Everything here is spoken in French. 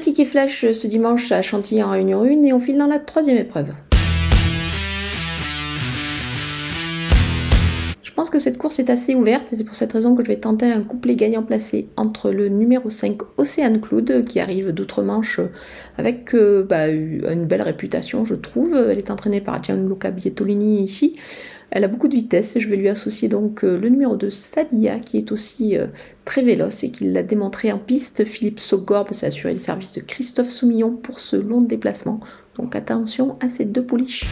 Un ticket flash ce dimanche à Chantilly en Réunion 1 et on file dans la troisième épreuve. Pense que cette course est assez ouverte et c'est pour cette raison que je vais tenter un couplet gagnant placé entre le numéro 5 Océane Cloud qui arrive d'outre-Manche avec euh, bah, une belle réputation je trouve. Elle est entraînée par Gianluca Bietolini ici. Elle a beaucoup de vitesse et je vais lui associer donc euh, le numéro 2 Sabia qui est aussi euh, très véloce et qui l'a démontré en piste. Philippe Sogorbe s'est assuré le service de Christophe Soumillon pour ce long déplacement. Donc attention à ces deux pouliches.